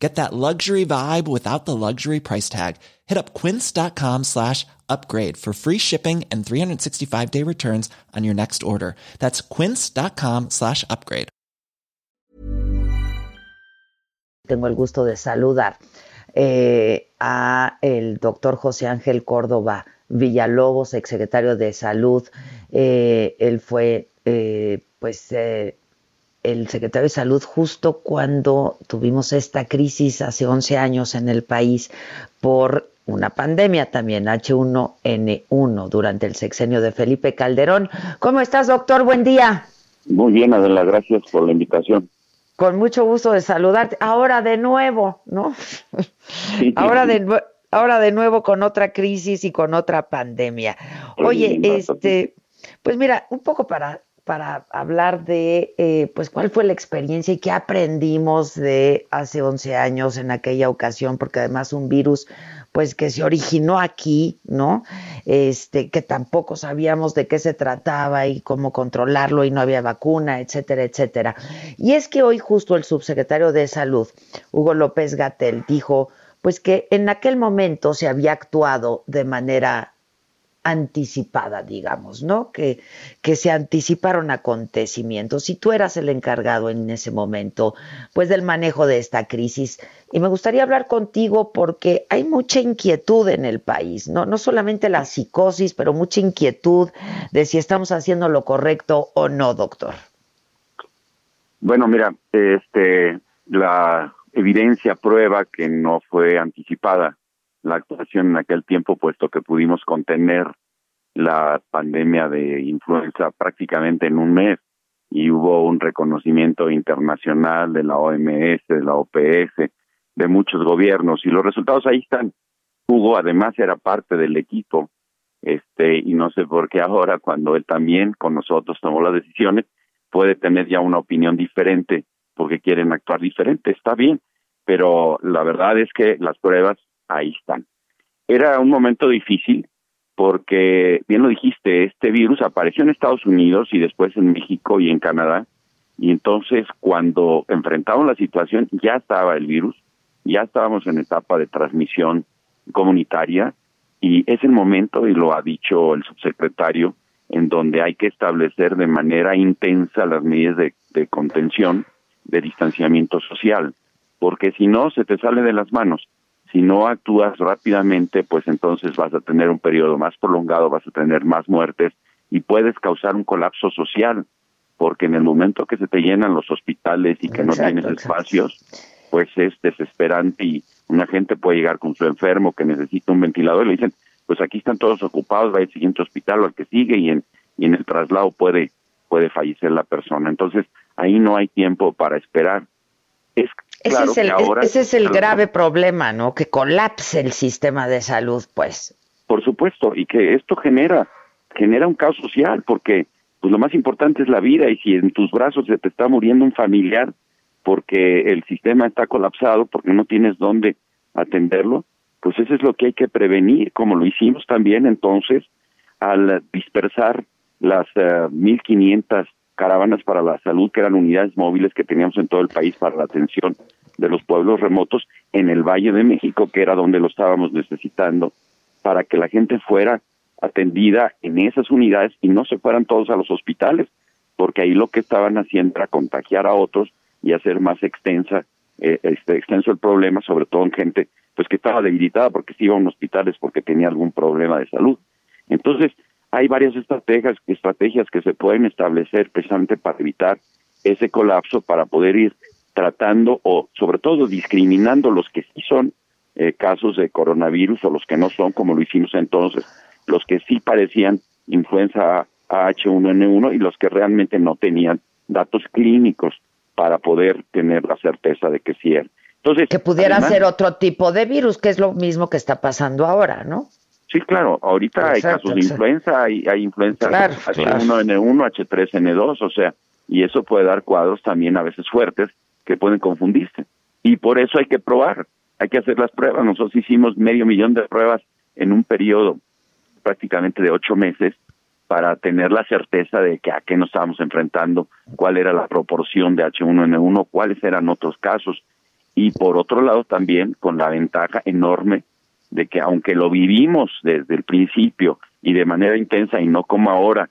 Get that luxury vibe without the luxury price tag. Hit up quince.com slash upgrade for free shipping and 365 day returns on your next order. That's quince.com slash upgrade. Tengo el gusto de saludar eh, a el doctor José Ángel Córdoba Villalobos, exsecretario de Salud. Eh, él fue, eh, pues, eh, el secretario de Salud justo cuando tuvimos esta crisis hace 11 años en el país por una pandemia también, H1N1, durante el sexenio de Felipe Calderón. ¿Cómo estás, doctor? Buen día. Muy bien, Adela, gracias por la invitación. Con mucho gusto de saludarte. Ahora de nuevo, ¿no? Sí, ahora, sí. de, ahora de nuevo con otra crisis y con otra pandemia. Oye, Sí, este, pues mira, un poco para, para hablar de, eh, pues, cuál fue la experiencia y qué aprendimos de hace 11 años en aquella ocasión, porque además un virus, pues, que se originó aquí, ¿no? Este, que tampoco sabíamos de qué se trataba y cómo controlarlo y no había vacuna, etcétera, etcétera. Y es que hoy justo el subsecretario de Salud, Hugo López Gatel, dijo, pues que en aquel momento se había actuado de manera anticipada, digamos, ¿no? Que, que se anticiparon acontecimientos. Y tú eras el encargado en ese momento, pues, del manejo de esta crisis. Y me gustaría hablar contigo porque hay mucha inquietud en el país, ¿no? No solamente la psicosis, pero mucha inquietud de si estamos haciendo lo correcto o no, doctor. Bueno, mira, este, la evidencia prueba que no fue anticipada la actuación en aquel tiempo, puesto que pudimos contener la pandemia de influenza prácticamente en un mes y hubo un reconocimiento internacional de la OMS, de la OPS, de muchos gobiernos y los resultados ahí están. Hugo además era parte del equipo, este, y no sé por qué ahora cuando él también con nosotros tomó las decisiones puede tener ya una opinión diferente porque quieren actuar diferente, está bien, pero la verdad es que las pruebas ahí están. Era un momento difícil porque, bien lo dijiste, este virus apareció en Estados Unidos y después en México y en Canadá, y entonces cuando enfrentamos la situación ya estaba el virus, ya estábamos en etapa de transmisión comunitaria y es el momento, y lo ha dicho el subsecretario, en donde hay que establecer de manera intensa las medidas de, contención, de distanciamiento social, porque si no se te sale de las manos. Si no actúas rápidamente, pues entonces vas a tener un periodo más prolongado, vas a tener más muertes y puedes causar un colapso social, porque en el momento que se te llenan los hospitales y que no tienes exacto. espacios, pues es desesperante y una gente puede llegar con su enfermo que necesita un ventilador y le dicen, pues aquí están todos ocupados, va al siguiente hospital o al que sigue y en, y en el traslado puede, puede fallecer la persona. Entonces, ahí no hay tiempo para esperar. Es Ese, claro es el, ahora ese es el grave problema, ¿no? Que colapse el sistema de salud, pues. Por supuesto, y que esto genera genera un caos social porque pues lo más importante es la vida y si en tus brazos se te está muriendo un familiar porque el sistema está colapsado, porque no tienes dónde atenderlo, pues eso es lo que hay que prevenir, como lo hicimos también entonces al dispersar las eh, 1.500 caravanas para la salud, que eran unidades móviles que teníamos en todo el país para la atención de los pueblos remotos en el Valle de México, que era donde lo estábamos necesitando, para que la gente fuera atendida en esas unidades y no se fueran todos a los hospitales, porque ahí lo que estaban haciendo era contagiar a otros y hacer más extensa eh, este extenso el problema, sobre todo en gente pues que estaba debilitada porque se iba a un hospital es porque tenía algún problema de salud. Entonces, hay varias estrategias, estrategias que se pueden establecer precisamente para evitar ese colapso, para poder ir tratando o sobre todo discriminando los que sí son eh, casos de coronavirus o los que no son, como lo hicimos entonces, los que sí parecían influenza H1N1 y los que realmente no tenían datos clínicos para poder tener la certeza de que sí era. Entonces, Que pudiera además- ser otro tipo de virus, que es lo mismo que está pasando ahora, ¿no? Sí, claro, ahorita hay casos de influenza, hay, hay influenza H1N1, H3N2, o sea, y eso puede dar cuadros también a veces fuertes que pueden confundirse. Y por eso hay que probar, hay que hacer las pruebas. Nosotros hicimos medio millón de pruebas en un periodo prácticamente de ocho meses para tener la certeza de que a qué nos estábamos enfrentando, cuál era la proporción de H1N1, cuáles eran otros casos. Y por otro lado también con la ventaja enorme de que aunque lo vivimos desde el principio y de manera intensa y no como ahora,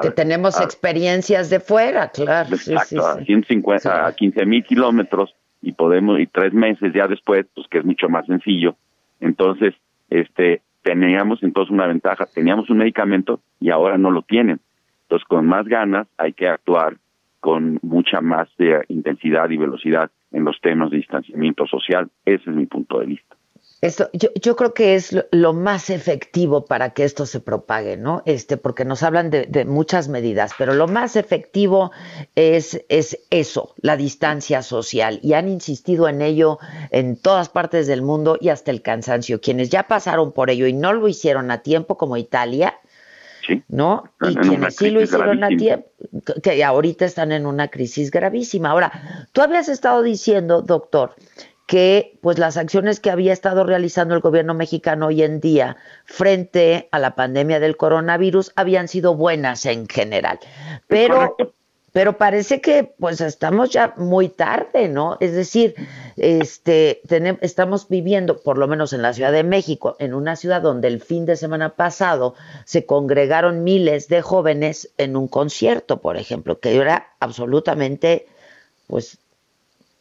que tenemos experiencias de fuera, claro. Exacto, a 150, a 15 mil kilómetros y podemos, y tres meses ya después, pues que es mucho más sencillo. Entonces, este, teníamos entonces una ventaja, teníamos un medicamento y ahora no lo tienen. Entonces, con más ganas hay que actuar con mucha más de intensidad y velocidad en los temas de distanciamiento social. Ese es mi punto de vista. Esto, yo, yo, creo que es lo, más efectivo para que esto se propague, ¿no? Este, porque nos hablan de, muchas medidas, pero lo más efectivo es, es eso, la distancia social. Y han insistido en ello en todas partes del mundo y hasta el cansancio. Quienes ya pasaron por ello y no lo hicieron a tiempo, como Italia, ¿no? Y quienes sí lo hicieron a tiempo, que ahorita están en una crisis gravísima. Ahora, tú habías estado diciendo, doctor, que pues las acciones que había estado realizando el gobierno mexicano hoy en día frente a la pandemia del coronavirus habían sido buenas en general. Pero pero parece que pues estamos ya muy tarde, ¿no? Es decir, este tenemos, estamos viviendo por lo menos en la Ciudad de México, en una ciudad donde el fin de semana pasado se congregaron miles de jóvenes en un concierto, por ejemplo, que era absolutamente pues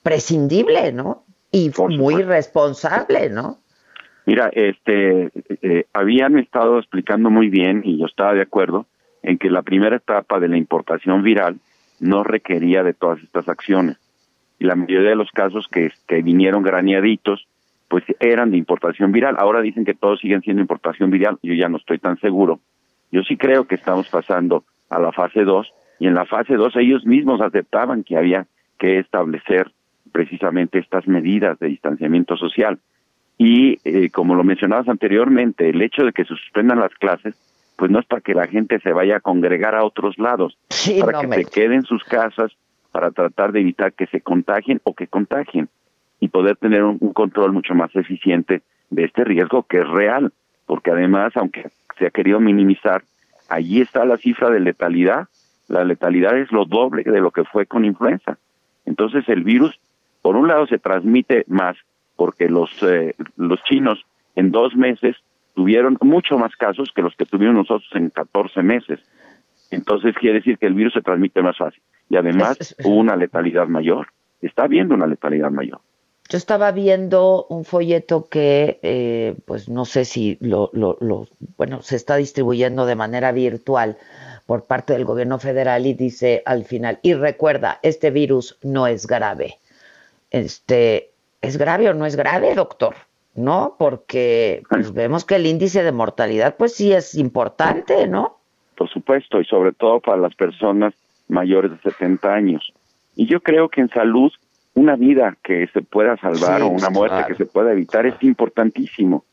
prescindible, ¿no? Y muy responsable, ¿no? Mira, este, eh, habían estado explicando muy bien y yo estaba de acuerdo en que la primera etapa de la importación viral no requería de todas estas acciones y la mayoría de los casos que, que vinieron graneaditos pues eran de importación viral. Ahora dicen que todos siguen siendo importación viral, yo ya no estoy tan seguro. Yo sí creo que estamos pasando a la fase 2 y en la fase 2 ellos mismos aceptaban que había que establecer precisamente estas medidas de distanciamiento social. Y eh, como lo mencionabas anteriormente, el hecho de que se suspendan las clases, pues no es para que la gente se vaya a congregar a otros lados, para que se queden en sus casas, para tratar de evitar que se contagien o que contagien y poder tener un, control mucho más eficiente de este riesgo que es real, porque además, aunque se ha querido minimizar, allí está la cifra de letalidad. La letalidad es lo doble de lo que fue con influenza. Entonces el virus por un lado se transmite más porque los, eh, los chinos en dos meses tuvieron mucho más casos que los que tuvimos nosotros en 14 meses. Entonces quiere decir que el virus se transmite más fácil. Y además hubo una letalidad mayor. Está habiendo una letalidad mayor. Yo estaba viendo un folleto que, eh, pues no sé si lo, lo, lo, bueno, se está distribuyendo de manera virtual por parte del gobierno federal y dice al final, y recuerda, este virus no es grave este, ¿es grave o no es grave, doctor? ¿No? Porque pues, vemos que el índice de mortalidad, pues sí es importante, ¿no? Por supuesto, y sobre todo para las personas mayores de 70 años. Y yo creo que en salud, una vida que se pueda salvar o una muerte que se pueda evitar es importantísimo.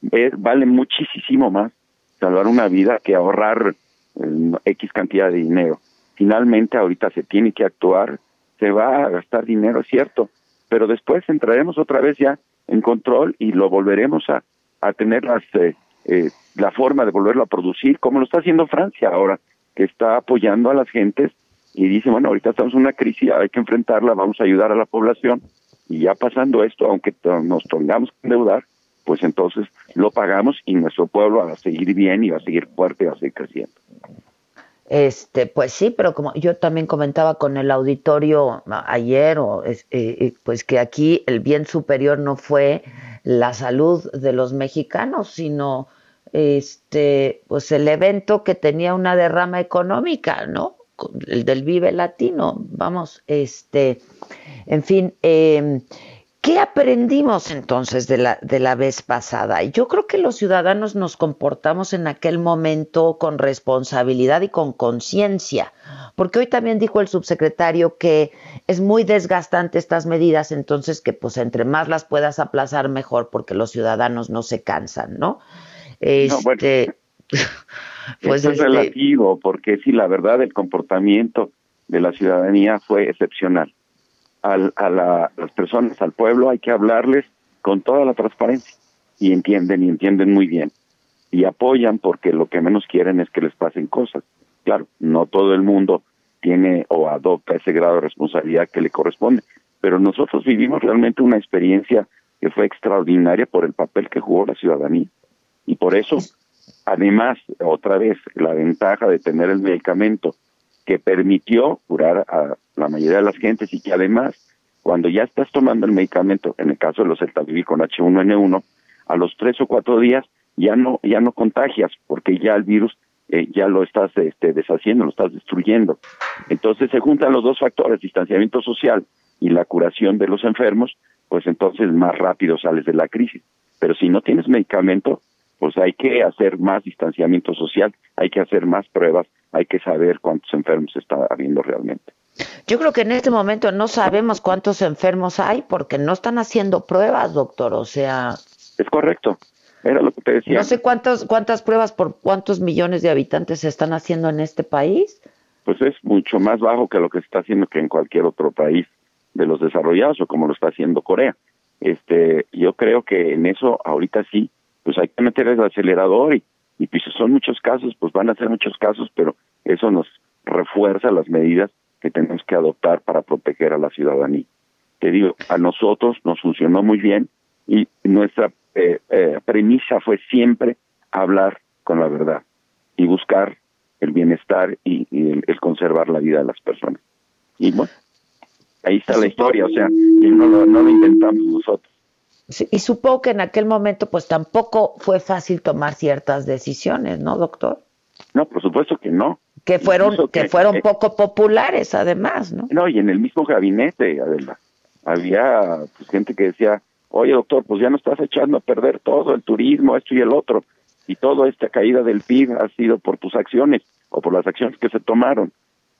vale muchísimo más salvar una vida que ahorrar eh, X cantidad de dinero. Finalmente, ahorita se tiene que actuar, se va a gastar dinero, es cierto, pero después entraremos otra vez ya en control y lo volveremos a, a tener las, eh, eh, la forma de volverlo a producir, como lo está haciendo Francia ahora, que está apoyando a las gentes y dice, bueno, ahorita estamos en una crisis, hay que enfrentarla, vamos a ayudar a la población y ya pasando esto, aunque nos tengamos que endeudar, pues entonces lo pagamos y nuestro pueblo va a seguir bien y va a seguir fuerte y va a seguir creciendo. Este, pues sí, pero como yo también comentaba con el auditorio ayer, o, eh, eh, pues que aquí el bien superior no fue la salud de los mexicanos, sino este, pues el evento que tenía una derrama económica, ¿no? El del Vive Latino, vamos, este, en fin, eh, ¿Qué aprendimos entonces de la, de la vez pasada? Yo creo que los ciudadanos nos comportamos en aquel momento con responsabilidad y con conciencia, porque hoy también dijo el subsecretario que es muy desgastante estas medidas, entonces que pues entre más las puedas aplazar mejor porque los ciudadanos no se cansan, ¿no? Este, pues es este relativo, porque si la verdad el comportamiento de la ciudadanía fue excepcional. Al, a las personas, al pueblo, hay que hablarles con toda la transparencia y entienden y entienden muy bien y apoyan porque lo que menos quieren es que les pasen cosas. Claro, no todo el mundo tiene o adopta ese grado de responsabilidad que le corresponde, pero nosotros vivimos realmente una experiencia que fue extraordinaria por el papel que jugó la ciudadanía. Y por eso, además, otra vez, la ventaja de tener el medicamento que permitió curar a la mayoría de las gentes y que además, cuando ya estás tomando el medicamento, en el caso de los Celtavivir con H1N1, a los tres o cuatro días ya no ya no contagias porque ya el virus eh, ya lo estás este, deshaciendo, lo estás destruyendo. Entonces se juntan los dos factores, distanciamiento social y la curación de los enfermos, pues entonces más rápido sales de la crisis. Pero si no tienes medicamento, pues hay que hacer más distanciamiento social, hay que hacer más pruebas, hay que saber cuántos enfermos está habiendo realmente. Yo creo que en este momento no sabemos cuántos enfermos hay porque no están haciendo pruebas, doctor. O sea, es correcto. Era lo que te decía. No sé cuántas cuántas pruebas por cuántos millones de habitantes se están haciendo en este país. Pues es mucho más bajo que lo que se está haciendo que en cualquier otro país de los desarrollados o como lo está haciendo Corea. Este, yo creo que en eso ahorita sí, pues hay que meter el acelerador y, y pues son muchos casos, pues van a ser muchos casos, pero eso nos refuerza las medidas que tenemos que adoptar para proteger a la ciudadanía. Te digo, a nosotros nos funcionó muy bien y nuestra eh, eh, premisa fue siempre hablar con la verdad y buscar el bienestar y, el, conservar la vida de las personas. Y bueno, ahí está la historia, o sea, no lo, no lo intentamos nosotros. Y supongo que en aquel momento pues tampoco fue fácil tomar ciertas decisiones, ¿no, doctor? No, por supuesto que no. Que fueron que, fueron eh, poco populares además, ¿no? No, y en el mismo gabinete, Adela, había pues, gente que decía, oye doctor, pues ya no estás echando a perder todo el turismo, esto y el otro, y toda esta caída del PIB ha sido por tus acciones o por las acciones que se tomaron.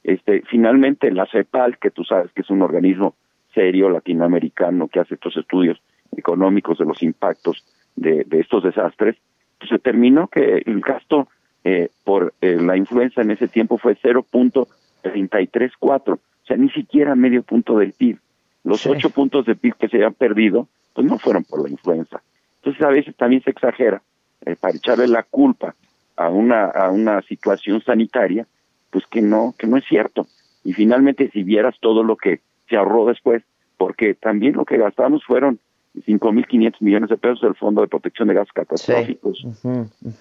Este, finalmente la CEPAL, que tú sabes que es un organismo serio latinoamericano que hace estos estudios económicos de los impactos de, estos desastres, pues se determinó que el gasto eh, por eh, la influenza en ese tiempo fue 0.334, o sea, ni siquiera medio punto del PIB. Los ocho puntos de PIB que se habían perdido pues no fueron por la influenza. Entonces a veces también se exagera eh, para echarle la culpa a una a una situación sanitaria, pues que no que no es cierto. Y finalmente si vieras todo lo que se ahorró después, porque también lo que gastamos fueron 5.500 millones de pesos del Fondo de Protección de Gases Catastróficos.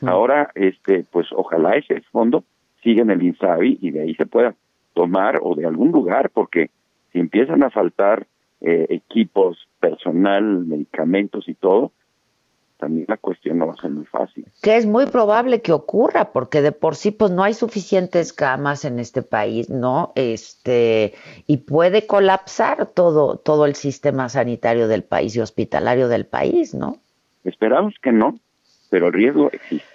Ahora, este, pues ojalá ese fondo siga en el INSABI y de ahí se pueda tomar o de algún lugar, porque si empiezan a faltar eh, equipos, personal, medicamentos y todo, también la cuestión no va a ser muy fácil. Que es muy probable que ocurra, porque de por sí pues no hay suficientes camas en este país, ¿no? Este, y puede colapsar todo, todo el sistema sanitario del país y hospitalario del país, ¿no? Esperamos que no, pero el riesgo existe.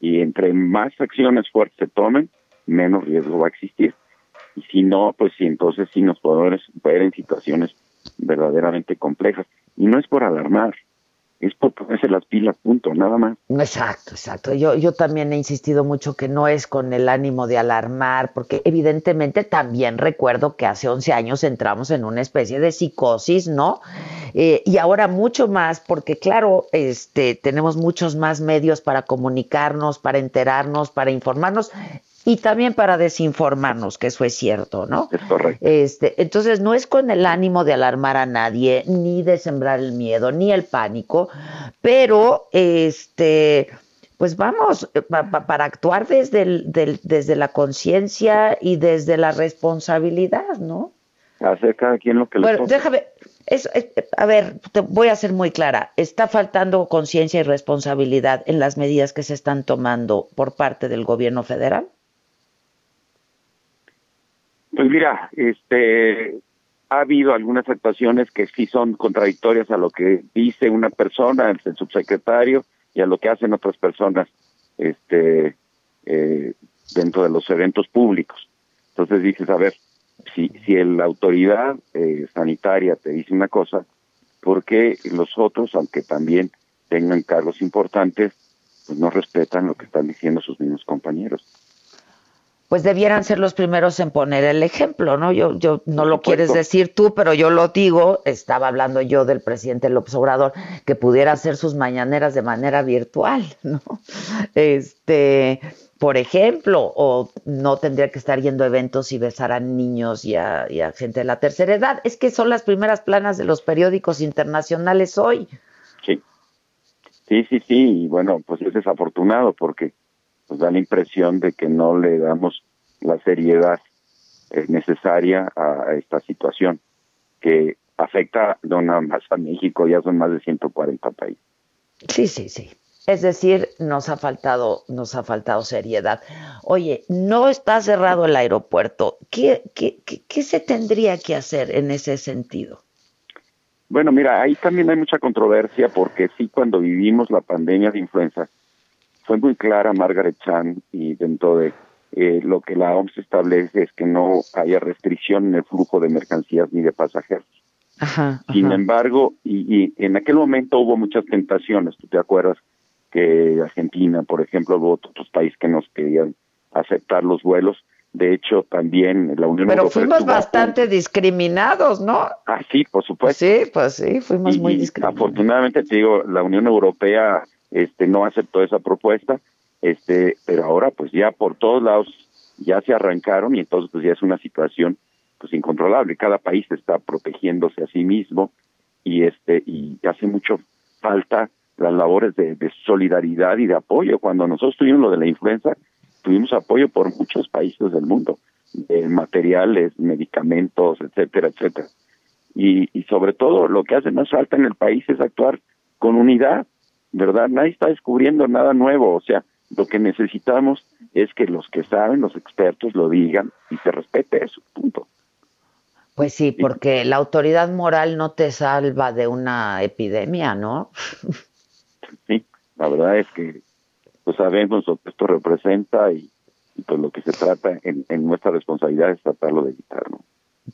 Y entre más acciones fuertes se tomen, menos riesgo va a existir. Y si no, pues sí, entonces sí nos podemos ver en situaciones verdaderamente complejas. Y no es por alarmar, es por ponerse las pilas, punto, nada más. Exacto, exacto. Yo, yo también he insistido mucho que no es con el ánimo de alarmar, porque evidentemente también recuerdo que hace 11 años entramos en una especie de psicosis, ¿no? Eh, y ahora mucho más, porque claro, este, tenemos muchos más medios para comunicarnos, para enterarnos, para informarnos y también para desinformarnos, que eso es cierto, ¿no? Es correcto. Este, entonces, no es con el ánimo de alarmar a nadie, ni de sembrar el miedo, ni el pánico, pero este pues vamos, eh, para actuar desde, desde la conciencia y desde la responsabilidad, ¿no? Hacer cada quien lo que le Bueno, déjame, a ver, te voy a ser muy clara, está faltando conciencia y responsabilidad en las medidas que se están tomando por parte del gobierno federal. Pues mira, este, ha habido algunas actuaciones que sí son contradictorias a lo que dice una persona, el subsecretario, y a lo que hacen otras personas este, eh, dentro de los eventos públicos. Entonces dices, a ver, si, si la autoridad eh, sanitaria te dice una cosa, ¿por qué los otros, aunque también tengan cargos importantes, pues no respetan lo que están diciendo sus mismos compañeros pues debieran ser los primeros en poner el ejemplo, ¿no? Yo, yo no lo quieres decir tú, pero yo lo digo, estaba hablando yo del presidente López Obrador, que pudiera hacer sus mañaneras de manera virtual, ¿no? Este, por ejemplo, o no tendría que estar yendo a eventos y besar a niños y a, y a gente de la tercera edad. Es que son las primeras planas de los periódicos internacionales hoy. Sí, sí, sí, sí, y bueno, pues es desafortunado porque nos da la impresión de que no le damos la seriedad eh, necesaria a esta situación que afecta no nada más a México, ya son más de 140 países. Sí, sí, sí. Es decir, nos ha faltado, nos ha faltado seriedad. Oye, no está cerrado el aeropuerto. ¿Qué, qué, qué, qué se tendría que hacer en ese sentido? Bueno, mira, ahí también hay mucha controversia porque sí, cuando vivimos la pandemia de influenza, fue muy clara Margaret Chan y dentro de eh, lo que la OMS establece es que no haya restricción en el flujo de mercancías ni de pasajeros. Sin embargo, y, y, en aquel momento hubo muchas tentaciones, tú te acuerdas que Argentina, por ejemplo, hubo otros países que nos querían aceptar los vuelos. De hecho, también la Unión Pero Europea. Pero fuimos bastante discriminados, ¿no? Ah, sí, por supuesto. Sí, pues sí, fuimos muy discriminados. Afortunadamente, te digo, la Unión Europea este no aceptó esa propuesta, este, pero ahora pues ya por todos lados ya se arrancaron y entonces pues ya es una situación pues incontrolable, cada país está protegiéndose a sí mismo y este y hace mucho falta las labores de, solidaridad y de apoyo. Cuando nosotros tuvimos lo de la influenza, tuvimos apoyo por muchos países del mundo, de materiales, medicamentos, etcétera, etcétera. Y, y sobre todo lo que hace más falta en el país es actuar con unidad, ¿verdad? Nadie está descubriendo nada nuevo, o sea, lo que necesitamos es que los que saben, los expertos, lo digan y se respete eso, punto. Pues sí, porque la autoridad moral no te salva de una epidemia, ¿no? Sí, la verdad es que pues sabemos lo que esto representa y, pues lo que se trata en, en nuestra responsabilidad es tratarlo de evitar, ¿no?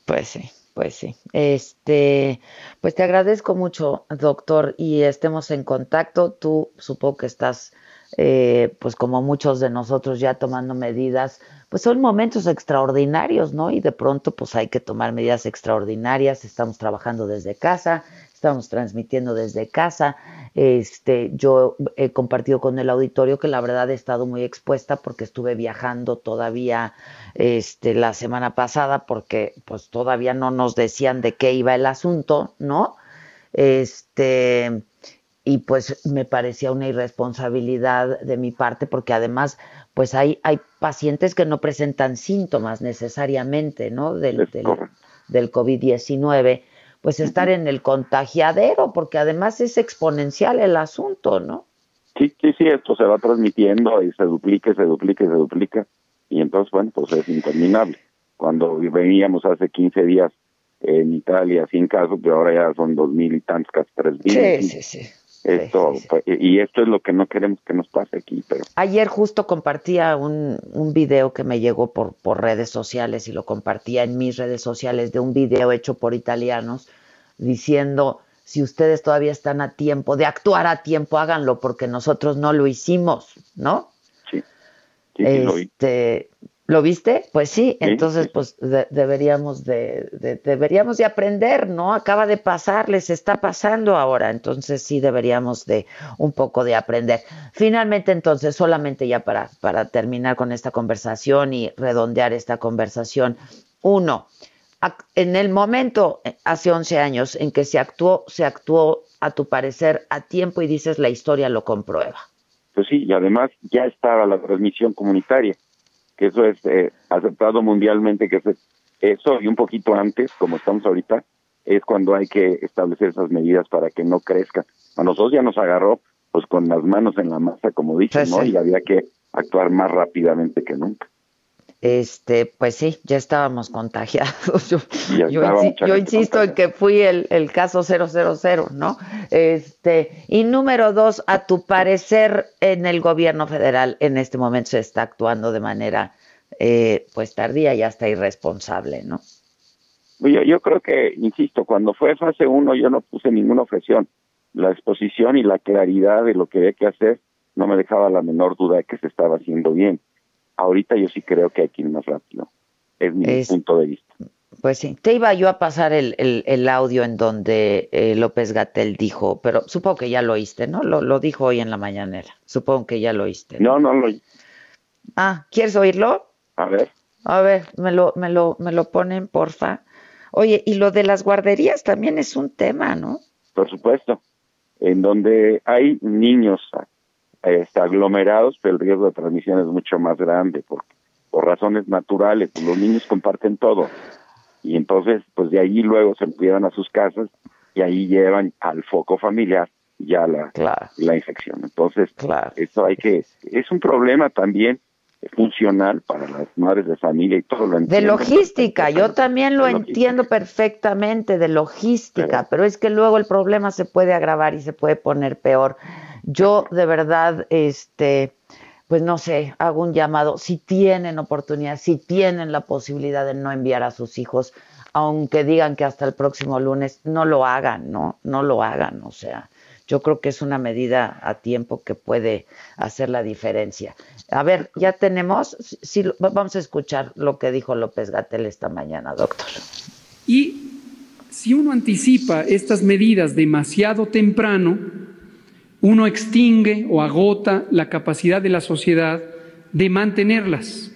Pues sí. Pues sí. Este, pues te agradezco mucho, doctor, y estemos en contacto. Tú supongo que estás, eh, pues como muchos de nosotros, ya tomando medidas. Pues son momentos extraordinarios, ¿no? Y de pronto, pues hay que tomar medidas extraordinarias. Estamos trabajando desde casa, estamos transmitiendo desde casa. Este, yo he compartido con el auditorio que la verdad he estado muy expuesta porque estuve viajando todavía este, la semana pasada porque pues todavía no nos decían de qué iba el asunto, ¿no? Este, y pues me parecía una irresponsabilidad de mi parte porque además pues hay, hay pacientes que no presentan síntomas necesariamente, ¿no? Del, del, del COVID-19 pues estar en el contagiadero, porque además es exponencial el asunto, ¿no? Sí, sí, sí, esto se va transmitiendo y se duplica, se duplica, se duplica, y entonces, bueno, pues es interminable. Cuando veníamos hace 15 días en Italia sin casos, pero ahora ya son dos mil y tantos, casi tres mil. Sí, sí, sí. Esto, pues, y esto es lo que no queremos que nos pase aquí. Pero... Ayer justo compartía un, un video que me llegó por, por redes sociales y lo compartía en mis redes sociales de un video hecho por italianos diciendo, si ustedes todavía están a tiempo de actuar a tiempo, háganlo porque nosotros no lo hicimos, ¿no? Sí. sí, este, ¿Lo viste? Pues sí, entonces pues deberíamos de, deberíamos de aprender, ¿no? Acaba de pasar, les está pasando ahora, entonces sí deberíamos de un poco de aprender. Finalmente entonces, solamente ya para, para terminar con esta conversación y redondear esta conversación, uno, en el momento, eh, hace 11 años, en que se actuó, se actuó a tu parecer a tiempo y dices la historia lo comprueba. Pues sí, y además ya estaba la transmisión comunitaria que eso es eh, aceptado mundialmente, que eso y un poquito antes, como estamos ahorita, es cuando hay que establecer esas medidas para que no crezca. A nosotros ya nos agarró pues con las manos en la masa, como dicen, ¿no? Y había que actuar más rápidamente que nunca. Este, pues sí, ya estábamos contagiados. Yo, yo, insisto en que fui el, el caso 000, ¿no? Este, y número dos, a tu parecer, en el gobierno federal en este momento se está actuando de manera, eh, pues tardía y hasta irresponsable, ¿no? Yo, yo creo que, insisto, cuando fue fase 1 yo no puse ninguna objeción. La exposición y la claridad de lo que había que hacer no me dejaba la menor duda de que se estaba haciendo bien. Ahorita yo sí creo que hay que ir más rápido. Es mi punto de vista. Pues sí, te iba yo a pasar el, el, audio en donde eh, López Gatel dijo, pero supongo que ya lo oíste, ¿no? Lo, lo dijo hoy en la mañanera. Supongo que ya lo oíste. No, no, lo oí. Ah, ¿quieres oírlo? A ver. A ver, me lo, me lo, me lo ponen, porfa. Oye, y lo de las guarderías también es un tema, ¿no? Por supuesto. En donde hay niños este, aglomerados, pero el riesgo de transmisión es mucho más grande, porque por razones naturales, los niños comparten todo. Y entonces, pues de ahí luego se llevan a sus casas y ahí llevan al foco familiar ya la, la infección. Entonces, eso hay que, es un problema también funcional para las madres de familia y todo lo entiendo. De logística, yo también lo entiendo perfectamente de logística, pero, es que luego el problema se puede agravar y se puede poner peor. Yo de verdad, este, pues no sé, hago un llamado, si tienen oportunidad, si tienen la posibilidad de no enviar a sus hijos, aunque digan que hasta el próximo lunes, no lo hagan, ¿no? No lo hagan, o sea, yo creo que es una medida a tiempo que puede hacer la diferencia. A ver, ya tenemos, sí, vamos a escuchar lo que dijo López Gatel esta mañana, doctor. Y si uno anticipa estas medidas demasiado temprano, uno extingue o agota la capacidad de la sociedad de mantenerlas.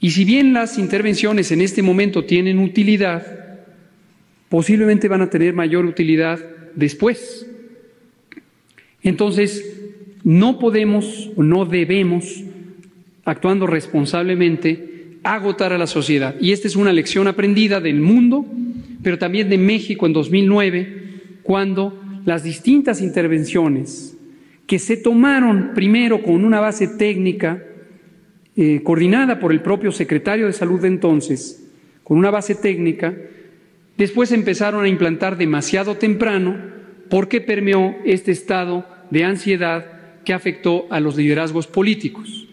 Y si bien las intervenciones en este momento tienen utilidad, posiblemente van a tener mayor utilidad después. Entonces, no podemos o no debemos, actuando responsablemente, agotar a la sociedad. Y esta es una lección aprendida del mundo, pero también de México en 2009, cuando las distintas intervenciones que se tomaron primero con una base técnica eh, coordinada por el propio secretario de salud de entonces, con una base técnica, después empezaron a implantar demasiado temprano porque permeó este estado de ansiedad que afectó a los liderazgos políticos.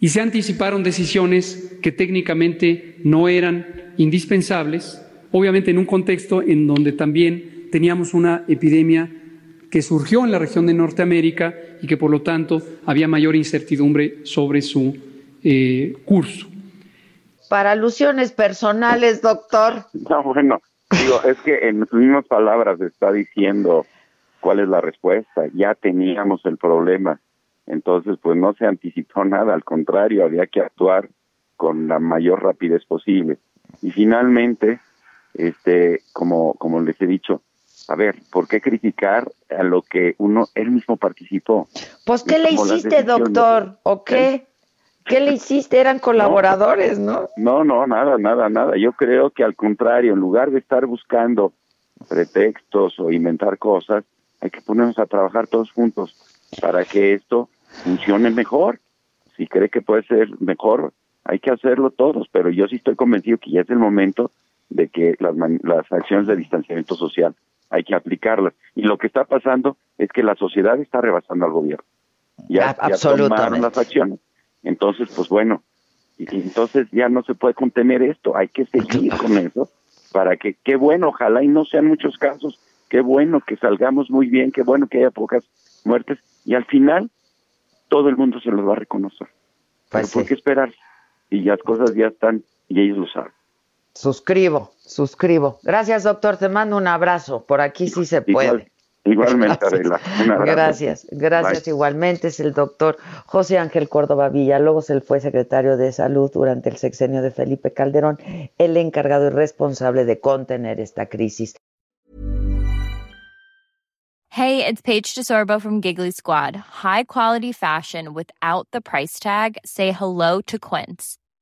Y se anticiparon decisiones que técnicamente no eran indispensables, obviamente en un contexto en donde también teníamos una epidemia que surgió en la región de Norteamérica y que por lo tanto había mayor incertidumbre sobre su eh, curso. Para alusiones personales, doctor. No, bueno, digo, es que en sus mismas palabras está diciendo cuál es la respuesta. Ya teníamos el problema. Entonces, pues no se anticipó nada, al contrario, había que actuar con la mayor rapidez posible. Y finalmente, este, como, como les he dicho, a ver, ¿por qué criticar a lo que uno, él mismo participó? Pues, ¿qué le hiciste, doctor? ¿O qué? ¿Qué le hiciste? Eran colaboradores, ¿no? No, no, nada, nada, nada. Yo creo que al contrario, en lugar de estar buscando pretextos o inventar cosas, hay que ponernos a trabajar todos juntos para que esto funcione mejor. Si cree que puede ser mejor, hay que hacerlo todos, pero yo sí estoy convencido que ya es el momento de que las, las acciones de distanciamiento social hay que aplicarlas. Y lo que está pasando es que la sociedad está rebasando al gobierno. Ya, ya tomaron las acciones. Entonces, pues bueno, y, entonces ya no se puede contener esto, hay que seguir con eso para que, qué bueno, ojalá y no sean muchos casos, qué bueno que salgamos muy bien, qué bueno que haya pocas muertes y al final todo el mundo se los va a reconocer. Pues ¿Por qué esperar? Y las cosas ya están y ellos lo saben. Suscribo, suscribo. Gracias, doctor. Te mando un abrazo. Por aquí sí se puede. igualmente, Adela. Gracias, gracias igualmente. Es el doctor José Ángel Córdoba Villalobos. Él fue secretario de Salud durante el sexenio de Felipe Calderón, el encargado y responsable de contener esta crisis. Hey, it's Paige DeSorbo from Giggly Squad. High quality fashion without the price tag. Say hello to Quince.